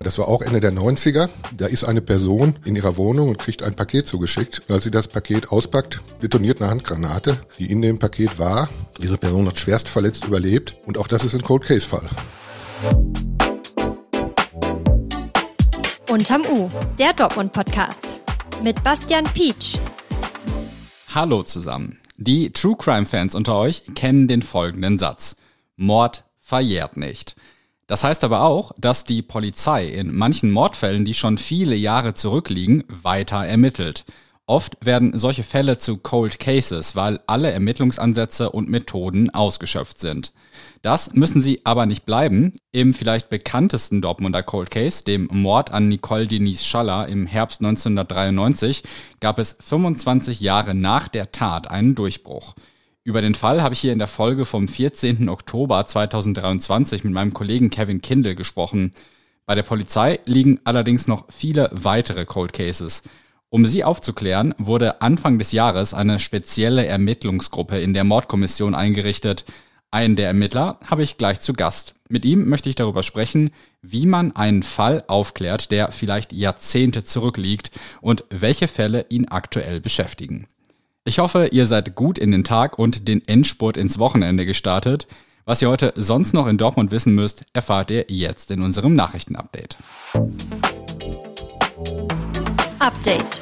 Das war auch Ende der 90er. Da ist eine Person in ihrer Wohnung und kriegt ein Paket zugeschickt. Und als sie das Paket auspackt, detoniert eine Handgranate, die in dem Paket war. Diese Person hat schwerst verletzt überlebt. Und auch das ist ein Cold Case Fall. Unterm U, der Dortmund Podcast. Mit Bastian Pietsch. Hallo zusammen. Die True Crime Fans unter euch kennen den folgenden Satz. Mord verjährt nicht. Das heißt aber auch, dass die Polizei in manchen Mordfällen, die schon viele Jahre zurückliegen, weiter ermittelt. Oft werden solche Fälle zu Cold Cases, weil alle Ermittlungsansätze und Methoden ausgeschöpft sind. Das müssen sie aber nicht bleiben. Im vielleicht bekanntesten Dortmunder Cold Case, dem Mord an Nicole Denise Schaller im Herbst 1993, gab es 25 Jahre nach der Tat einen Durchbruch. Über den Fall habe ich hier in der Folge vom 14. Oktober 2023 mit meinem Kollegen Kevin Kindle gesprochen. Bei der Polizei liegen allerdings noch viele weitere Cold Cases. Um sie aufzuklären, wurde Anfang des Jahres eine spezielle Ermittlungsgruppe in der Mordkommission eingerichtet. Einen der Ermittler habe ich gleich zu Gast. Mit ihm möchte ich darüber sprechen, wie man einen Fall aufklärt, der vielleicht Jahrzehnte zurückliegt und welche Fälle ihn aktuell beschäftigen. Ich hoffe, ihr seid gut in den Tag und den Endspurt ins Wochenende gestartet. Was ihr heute sonst noch in Dortmund wissen müsst, erfahrt ihr jetzt in unserem Nachrichtenupdate. Update.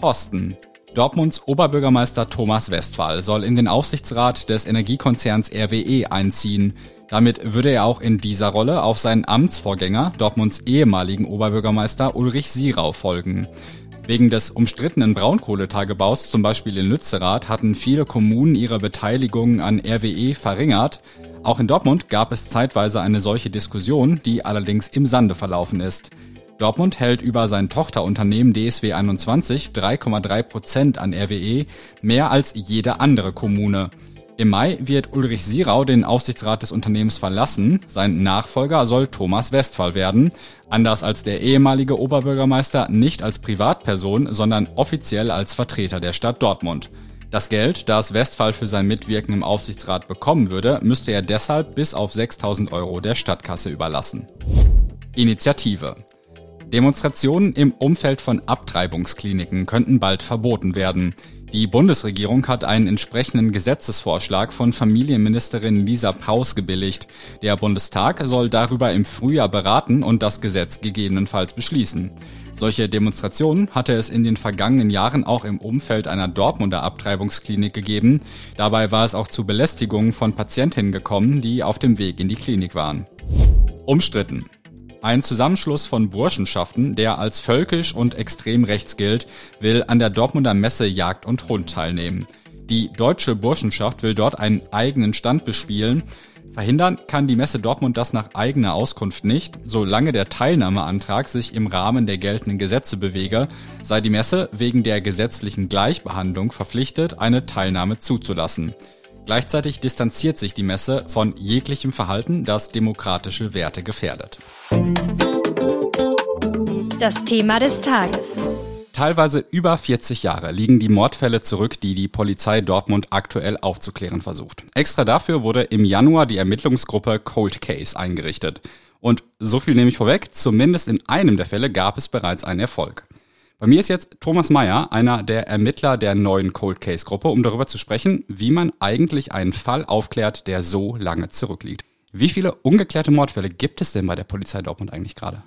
Osten. Dortmunds Oberbürgermeister Thomas Westphal soll in den Aufsichtsrat des Energiekonzerns RWE einziehen. Damit würde er auch in dieser Rolle auf seinen Amtsvorgänger, Dortmunds ehemaligen Oberbürgermeister Ulrich Sierau, folgen. Wegen des umstrittenen Braunkohletagebaus, zum Beispiel in Lützerath, hatten viele Kommunen ihre Beteiligung an RWE verringert. Auch in Dortmund gab es zeitweise eine solche Diskussion, die allerdings im Sande verlaufen ist. Dortmund hält über sein Tochterunternehmen DSW 21 3,3 Prozent an RWE, mehr als jede andere Kommune. Im Mai wird Ulrich Sierau den Aufsichtsrat des Unternehmens verlassen. Sein Nachfolger soll Thomas Westphal werden. Anders als der ehemalige Oberbürgermeister nicht als Privatperson, sondern offiziell als Vertreter der Stadt Dortmund. Das Geld, das Westphal für sein Mitwirken im Aufsichtsrat bekommen würde, müsste er deshalb bis auf 6000 Euro der Stadtkasse überlassen. Initiative. Demonstrationen im Umfeld von Abtreibungskliniken könnten bald verboten werden. Die Bundesregierung hat einen entsprechenden Gesetzesvorschlag von Familienministerin Lisa Paus gebilligt. Der Bundestag soll darüber im Frühjahr beraten und das Gesetz gegebenenfalls beschließen. Solche Demonstrationen hatte es in den vergangenen Jahren auch im Umfeld einer Dortmunder Abtreibungsklinik gegeben. Dabei war es auch zu Belästigungen von Patientinnen gekommen, die auf dem Weg in die Klinik waren. Umstritten. Ein Zusammenschluss von Burschenschaften, der als völkisch und extrem rechts gilt, will an der Dortmunder Messe Jagd und Hund teilnehmen. Die deutsche Burschenschaft will dort einen eigenen Stand bespielen. Verhindern kann die Messe Dortmund das nach eigener Auskunft nicht. Solange der Teilnahmeantrag sich im Rahmen der geltenden Gesetze bewege, sei die Messe wegen der gesetzlichen Gleichbehandlung verpflichtet, eine Teilnahme zuzulassen. Gleichzeitig distanziert sich die Messe von jeglichem Verhalten, das demokratische Werte gefährdet. Das Thema des Tages. Teilweise über 40 Jahre liegen die Mordfälle zurück, die die Polizei Dortmund aktuell aufzuklären versucht. Extra dafür wurde im Januar die Ermittlungsgruppe Cold Case eingerichtet. Und so viel nehme ich vorweg, zumindest in einem der Fälle gab es bereits einen Erfolg. Bei mir ist jetzt Thomas Meyer, einer der Ermittler der neuen Cold Case Gruppe, um darüber zu sprechen, wie man eigentlich einen Fall aufklärt, der so lange zurückliegt. Wie viele ungeklärte Mordfälle gibt es denn bei der Polizei Dortmund eigentlich gerade?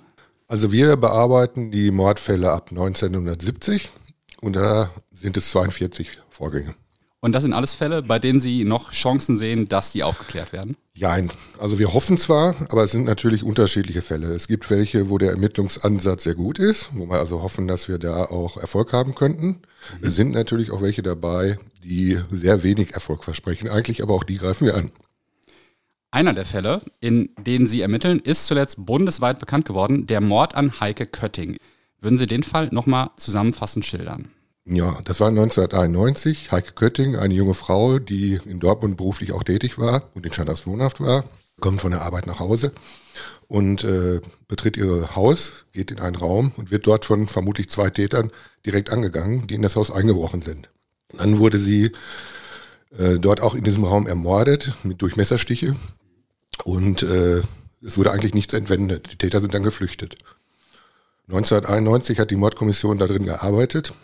Also wir bearbeiten die Mordfälle ab 1970 und da sind es 42 Vorgänge. Und das sind alles Fälle, bei denen Sie noch Chancen sehen, dass die aufgeklärt werden? Nein, also wir hoffen zwar, aber es sind natürlich unterschiedliche Fälle. Es gibt welche, wo der Ermittlungsansatz sehr gut ist, wo wir also hoffen, dass wir da auch Erfolg haben könnten. Mhm. Es sind natürlich auch welche dabei, die sehr wenig Erfolg versprechen, eigentlich aber auch die greifen wir an. Einer der Fälle, in denen Sie ermitteln, ist zuletzt bundesweit bekannt geworden, der Mord an Heike Kötting. Würden Sie den Fall nochmal zusammenfassend schildern? Ja, das war 1991. Heike Kötting, eine junge Frau, die in Dortmund beruflich auch tätig war und in Schanders wohnhaft war, kommt von der Arbeit nach Hause und äh, betritt ihr Haus, geht in einen Raum und wird dort von vermutlich zwei Tätern direkt angegangen, die in das Haus eingebrochen sind. Dann wurde sie äh, dort auch in diesem Raum ermordet mit Durchmesserstiche und äh, Es wurde eigentlich nichts entwendet. Die Täter sind dann geflüchtet. 1991 hat die Mordkommission da drin gearbeitet.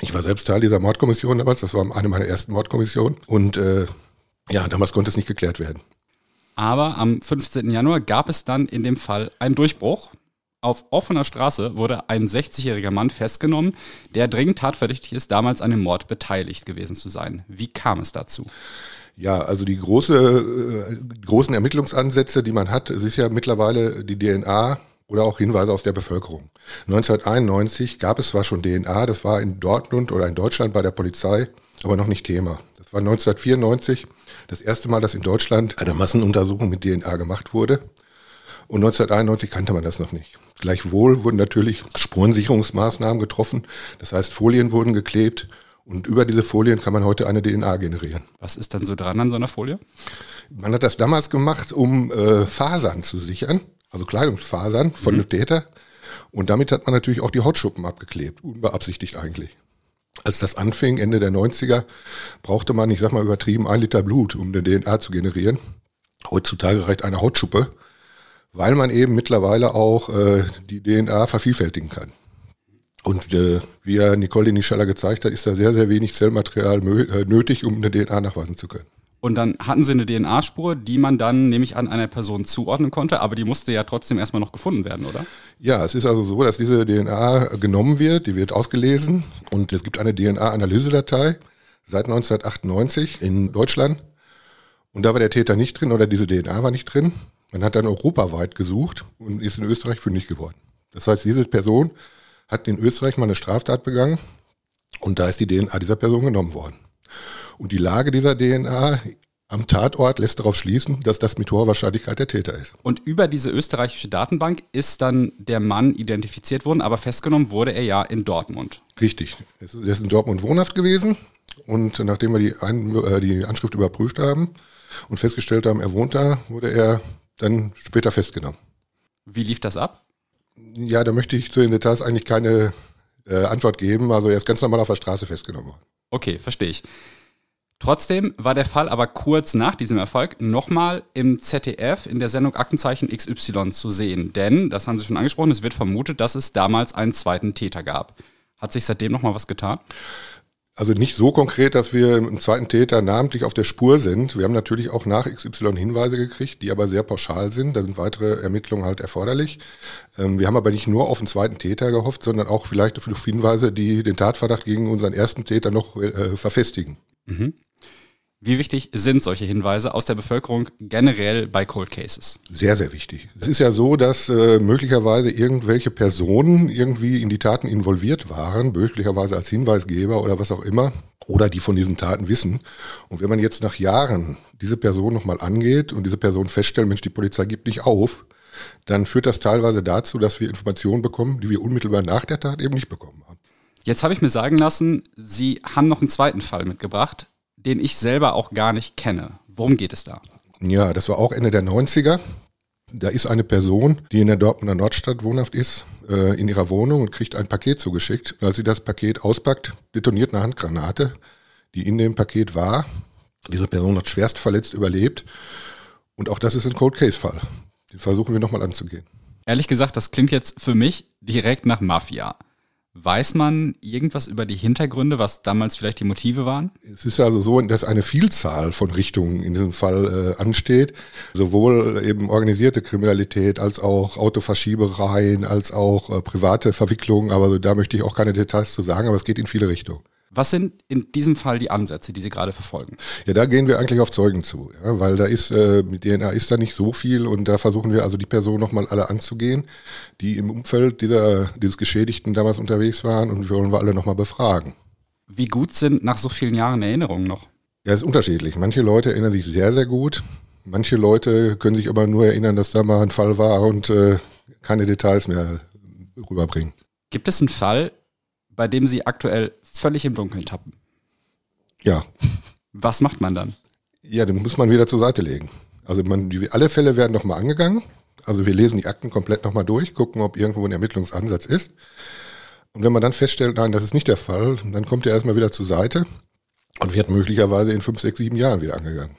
Ich war selbst Teil dieser Mordkommission damals, das war eine meiner ersten Mordkommissionen. Und äh, ja, damals konnte es nicht geklärt werden. Aber am 15. Januar gab es dann in dem Fall einen Durchbruch. Auf offener Straße wurde ein 60-jähriger Mann festgenommen, der dringend tatverdächtig ist, damals an dem Mord beteiligt gewesen zu sein. Wie kam es dazu? Ja, also die große, äh, großen Ermittlungsansätze, die man hat, es ist ja mittlerweile die DNA oder auch Hinweise aus der Bevölkerung. 1991 gab es zwar schon DNA, das war in Dortmund oder in Deutschland bei der Polizei, aber noch nicht Thema. Das war 1994 das erste Mal, dass in Deutschland eine Massenuntersuchung mit DNA gemacht wurde. Und 1991 kannte man das noch nicht. Gleichwohl wurden natürlich Spurensicherungsmaßnahmen getroffen. Das heißt, Folien wurden geklebt und über diese Folien kann man heute eine DNA generieren. Was ist dann so dran an so einer Folie? Man hat das damals gemacht, um äh, Fasern zu sichern, also Kleidungsfasern von mhm. dem Täter. Und damit hat man natürlich auch die Hautschuppen abgeklebt, unbeabsichtigt eigentlich. Als das anfing, Ende der 90er, brauchte man, ich sag mal übertrieben, ein Liter Blut, um eine DNA zu generieren. Heutzutage reicht eine Hautschuppe, weil man eben mittlerweile auch äh, die DNA vervielfältigen kann. Und äh, wie ja Nicole Nischeller gezeigt hat, ist da sehr, sehr wenig Zellmaterial äh, nötig, um eine DNA nachweisen zu können. Und dann hatten sie eine DNA-Spur, die man dann nämlich an einer Person zuordnen konnte, aber die musste ja trotzdem erstmal noch gefunden werden, oder? Ja, es ist also so, dass diese DNA genommen wird, die wird ausgelesen und es gibt eine DNA-Analysedatei seit 1998 in Deutschland. Und da war der Täter nicht drin oder diese DNA war nicht drin. Man hat dann europaweit gesucht und ist in Österreich fündig geworden. Das heißt, diese Person hat in Österreich mal eine Straftat begangen und da ist die DNA dieser Person genommen worden. Und die Lage dieser DNA am Tatort lässt darauf schließen, dass das mit hoher Wahrscheinlichkeit der Täter ist. Und über diese österreichische Datenbank ist dann der Mann identifiziert worden, aber festgenommen wurde er ja in Dortmund. Richtig. Er ist in Dortmund wohnhaft gewesen und nachdem wir die, Ein äh, die Anschrift überprüft haben und festgestellt haben, er wohnt da, wurde er dann später festgenommen. Wie lief das ab? Ja, da möchte ich zu den Details eigentlich keine äh, Antwort geben. Also er ist ganz normal auf der Straße festgenommen worden. Okay, verstehe ich. Trotzdem war der Fall aber kurz nach diesem Erfolg nochmal im ZDF in der Sendung Aktenzeichen XY zu sehen. Denn, das haben Sie schon angesprochen, es wird vermutet, dass es damals einen zweiten Täter gab. Hat sich seitdem nochmal was getan? Also nicht so konkret, dass wir im zweiten Täter namentlich auf der Spur sind. Wir haben natürlich auch nach XY Hinweise gekriegt, die aber sehr pauschal sind. Da sind weitere Ermittlungen halt erforderlich. Ähm, wir haben aber nicht nur auf den zweiten Täter gehofft, sondern auch vielleicht auf Hinweise, die den Tatverdacht gegen unseren ersten Täter noch äh, verfestigen. Mhm. Wie wichtig sind solche Hinweise aus der Bevölkerung generell bei Cold Cases? Sehr, sehr wichtig. Es ist ja so, dass äh, möglicherweise irgendwelche Personen irgendwie in die Taten involviert waren, möglicherweise als Hinweisgeber oder was auch immer, oder die von diesen Taten wissen. Und wenn man jetzt nach Jahren diese Person nochmal angeht und diese Person feststellt, Mensch, die Polizei gibt nicht auf, dann führt das teilweise dazu, dass wir Informationen bekommen, die wir unmittelbar nach der Tat eben nicht bekommen haben. Jetzt habe ich mir sagen lassen, Sie haben noch einen zweiten Fall mitgebracht den ich selber auch gar nicht kenne. Worum geht es da? Ja, das war auch Ende der 90er. Da ist eine Person, die in der Dortmunder Nordstadt wohnhaft ist, äh, in ihrer Wohnung und kriegt ein Paket zugeschickt. Als sie das Paket auspackt, detoniert eine Handgranate, die in dem Paket war. Diese Person hat schwerst verletzt überlebt. Und auch das ist ein Cold Case Fall. Den versuchen wir nochmal anzugehen. Ehrlich gesagt, das klingt jetzt für mich direkt nach Mafia. Weiß man irgendwas über die Hintergründe, was damals vielleicht die Motive waren? Es ist also so, dass eine Vielzahl von Richtungen in diesem Fall äh, ansteht. Sowohl eben organisierte Kriminalität als auch Autoverschiebereien, als auch äh, private Verwicklungen. Aber da möchte ich auch keine Details zu sagen, aber es geht in viele Richtungen. Was sind in diesem Fall die Ansätze, die Sie gerade verfolgen? Ja, da gehen wir eigentlich auf Zeugen zu, ja, weil da ist, äh, mit DNA ist da nicht so viel und da versuchen wir also die Personen nochmal alle anzugehen, die im Umfeld dieser, dieses Geschädigten damals unterwegs waren und wir wollen wir alle nochmal befragen. Wie gut sind nach so vielen Jahren Erinnerungen noch? Ja, ist unterschiedlich. Manche Leute erinnern sich sehr, sehr gut. Manche Leute können sich aber nur erinnern, dass da mal ein Fall war und äh, keine Details mehr rüberbringen. Gibt es einen Fall, bei dem Sie aktuell völlig im Dunkeln tappen. Ja. Was macht man dann? Ja, den muss man wieder zur Seite legen. Also man, die, alle Fälle werden nochmal angegangen. Also wir lesen die Akten komplett nochmal durch, gucken, ob irgendwo ein Ermittlungsansatz ist. Und wenn man dann feststellt, nein, das ist nicht der Fall, dann kommt er erstmal wieder zur Seite und wird möglicherweise in fünf, sechs, sieben Jahren wieder angegangen.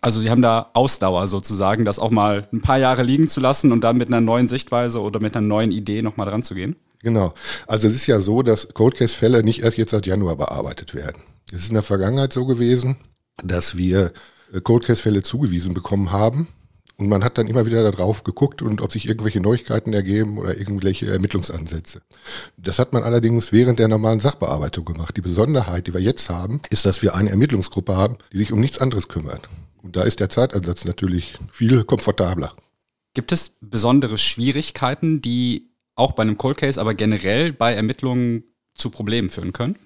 Also Sie haben da Ausdauer sozusagen, das auch mal ein paar Jahre liegen zu lassen und dann mit einer neuen Sichtweise oder mit einer neuen Idee nochmal dran zu gehen? Genau. Also es ist ja so, dass Cold Case Fälle nicht erst jetzt seit Januar bearbeitet werden. Es ist in der Vergangenheit so gewesen, dass wir äh, Cold Case Fälle zugewiesen bekommen haben und man hat dann immer wieder darauf geguckt und ob sich irgendwelche Neuigkeiten ergeben oder irgendwelche Ermittlungsansätze. Das hat man allerdings während der normalen Sachbearbeitung gemacht. Die Besonderheit, die wir jetzt haben, ist, dass wir eine Ermittlungsgruppe haben, die sich um nichts anderes kümmert. Und da ist der Zeitansatz natürlich viel komfortabler. Gibt es besondere Schwierigkeiten, die auch bei einem Cold Case, aber generell bei Ermittlungen zu Problemen führen können?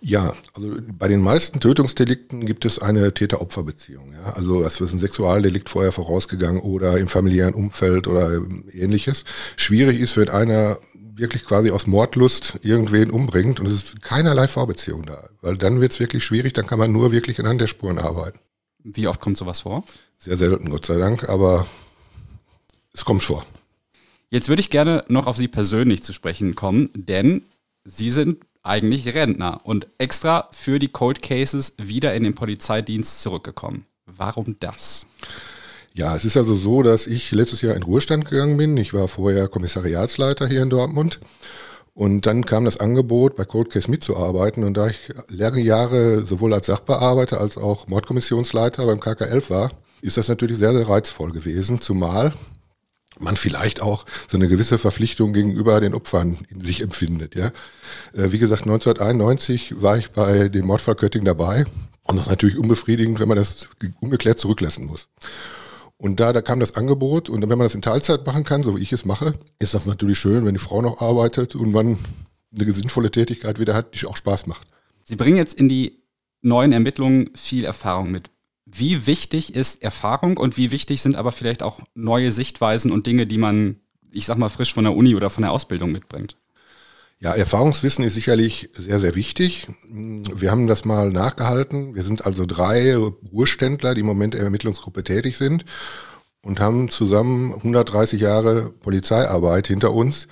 Ja, also bei den meisten Tötungsdelikten gibt es eine Täter-Opfer-Beziehung. Ja? Also es ist ein Sexualdelikt vorher vorausgegangen oder im familiären Umfeld oder ähnliches. Schwierig ist, wenn einer wirklich quasi aus Mordlust irgendwen umbringt und es ist keinerlei Vorbeziehung da. Weil dann wird es wirklich schwierig, dann kann man nur wirklich anhand der Spuren arbeiten. Wie oft kommt sowas vor? Sehr selten, Gott sei Dank, aber es kommt vor. Jetzt würde ich gerne noch auf Sie persönlich zu sprechen kommen, denn Sie sind eigentlich Rentner und extra für die Cold Cases wieder in den Polizeidienst zurückgekommen. Warum das? Ja, es ist also so, dass ich letztes Jahr in Ruhestand gegangen bin. Ich war vorher Kommissariatsleiter hier in Dortmund. Und dann kam das Angebot, bei Cold Case mitzuarbeiten. Und da ich lange Jahre sowohl als Sachbearbeiter als auch Mordkommissionsleiter beim KK11 war, ist das natürlich sehr, sehr reizvoll gewesen. Zumal man vielleicht auch so eine gewisse Verpflichtung gegenüber den Opfern in sich empfindet. Ja, äh, wie gesagt, 1991 war ich bei dem Mordfall Kötting dabei und das ist natürlich unbefriedigend, wenn man das ungeklärt zurücklassen muss. Und da, da kam das Angebot und wenn man das in Teilzeit machen kann, so wie ich es mache, ist das natürlich schön, wenn die Frau noch arbeitet und man eine sinnvolle Tätigkeit wieder hat, die auch Spaß macht. Sie bringen jetzt in die neuen Ermittlungen viel Erfahrung mit. Wie wichtig ist Erfahrung und wie wichtig sind aber vielleicht auch neue Sichtweisen und Dinge, die man, ich sag mal, frisch von der Uni oder von der Ausbildung mitbringt? Ja, Erfahrungswissen ist sicherlich sehr, sehr wichtig. Wir haben das mal nachgehalten. Wir sind also drei Ruheständler, die im Moment in der Ermittlungsgruppe tätig sind und haben zusammen 130 Jahre Polizeiarbeit hinter uns.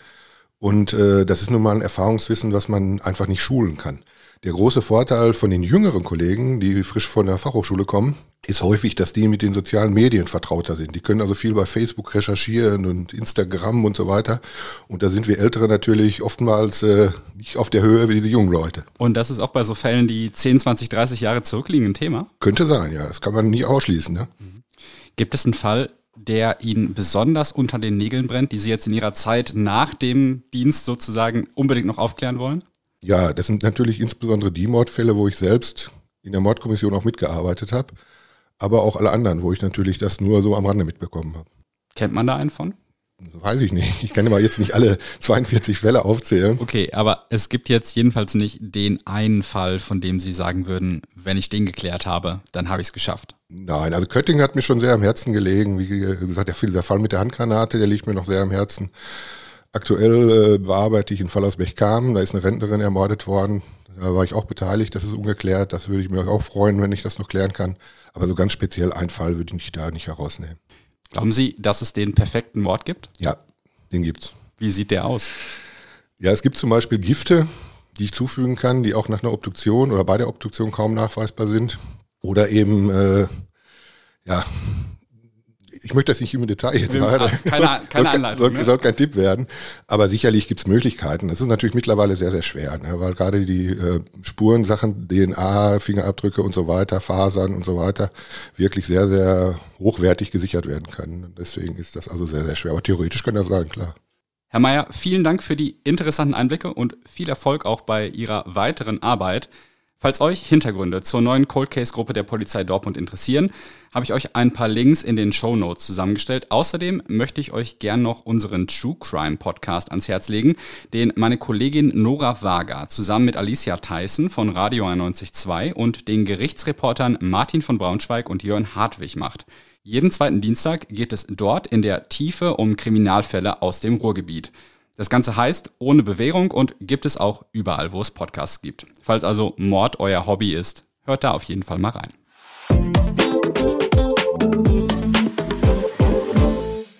Und äh, das ist nun mal ein Erfahrungswissen, was man einfach nicht schulen kann. Der große Vorteil von den jüngeren Kollegen, die frisch von der Fachhochschule kommen, ist häufig, dass die mit den sozialen Medien vertrauter sind. Die können also viel bei Facebook recherchieren und Instagram und so weiter. Und da sind wir Ältere natürlich oftmals äh, nicht auf der Höhe wie diese jungen Leute. Und das ist auch bei so Fällen, die 10, 20, 30 Jahre zurückliegen, ein Thema? Könnte sein, ja. Das kann man nie ausschließen. Ne? Gibt es einen Fall, der Ihnen besonders unter den Nägeln brennt, die Sie jetzt in Ihrer Zeit nach dem Dienst sozusagen unbedingt noch aufklären wollen? Ja, das sind natürlich insbesondere die Mordfälle, wo ich selbst in der Mordkommission auch mitgearbeitet habe, aber auch alle anderen, wo ich natürlich das nur so am Rande mitbekommen habe. Kennt man da einen von? Weiß ich nicht. Ich kann immer jetzt nicht alle 42 Fälle aufzählen. Okay, aber es gibt jetzt jedenfalls nicht den einen Fall, von dem Sie sagen würden, wenn ich den geklärt habe, dann habe ich es geschafft. Nein, also Köttingen hat mir schon sehr am Herzen gelegen. Wie gesagt, der Fall mit der Handgranate, der liegt mir noch sehr am Herzen. Aktuell äh, bearbeite ich einen Fall aus Bechkam, da ist eine Rentnerin ermordet worden. Da war ich auch beteiligt, das ist ungeklärt. Das würde ich mir auch freuen, wenn ich das noch klären kann. Aber so ganz speziell einen Fall würde ich da nicht herausnehmen. Glauben Sie, dass es den perfekten Mord gibt? Ja, den gibt's. Wie sieht der aus? Ja, es gibt zum Beispiel Gifte, die ich zufügen kann, die auch nach einer Obduktion oder bei der Obduktion kaum nachweisbar sind. Oder eben äh, ja, ich möchte das nicht im Detail jetzt machen. Keine, soll, keine Anleitung. Soll, ne? soll, kein Tipp werden. Aber sicherlich gibt es Möglichkeiten. Das ist natürlich mittlerweile sehr, sehr schwer, ne? weil gerade die äh, Spurensachen, DNA, Fingerabdrücke und so weiter, Fasern und so weiter, wirklich sehr, sehr hochwertig gesichert werden können. Deswegen ist das also sehr, sehr schwer. Aber theoretisch kann das sein, klar. Herr Mayer, vielen Dank für die interessanten Einblicke und viel Erfolg auch bei Ihrer weiteren Arbeit. Falls euch Hintergründe zur neuen Cold Case Gruppe der Polizei Dortmund interessieren, habe ich euch ein paar Links in den Show Notes zusammengestellt. Außerdem möchte ich euch gern noch unseren True Crime Podcast ans Herz legen, den meine Kollegin Nora Wager zusammen mit Alicia Tyson von Radio 91.2 und den Gerichtsreportern Martin von Braunschweig und Jörn Hartwig macht. Jeden zweiten Dienstag geht es dort in der Tiefe um Kriminalfälle aus dem Ruhrgebiet. Das Ganze heißt ohne Bewährung und gibt es auch überall, wo es Podcasts gibt. Falls also Mord euer Hobby ist, hört da auf jeden Fall mal rein.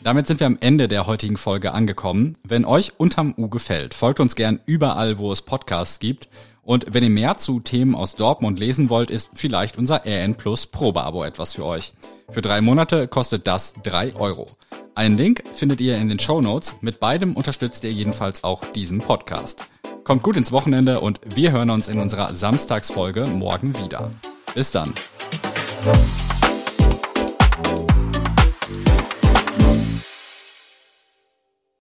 Damit sind wir am Ende der heutigen Folge angekommen. Wenn euch unterm U gefällt, folgt uns gern überall, wo es Podcasts gibt Und wenn ihr mehr zu Themen aus Dortmund lesen wollt, ist vielleicht unser RN Plus Probeabo etwas für euch. Für drei Monate kostet das drei Euro. Einen Link findet ihr in den Show Notes. Mit beidem unterstützt ihr jedenfalls auch diesen Podcast. Kommt gut ins Wochenende und wir hören uns in unserer Samstagsfolge morgen wieder. Bis dann.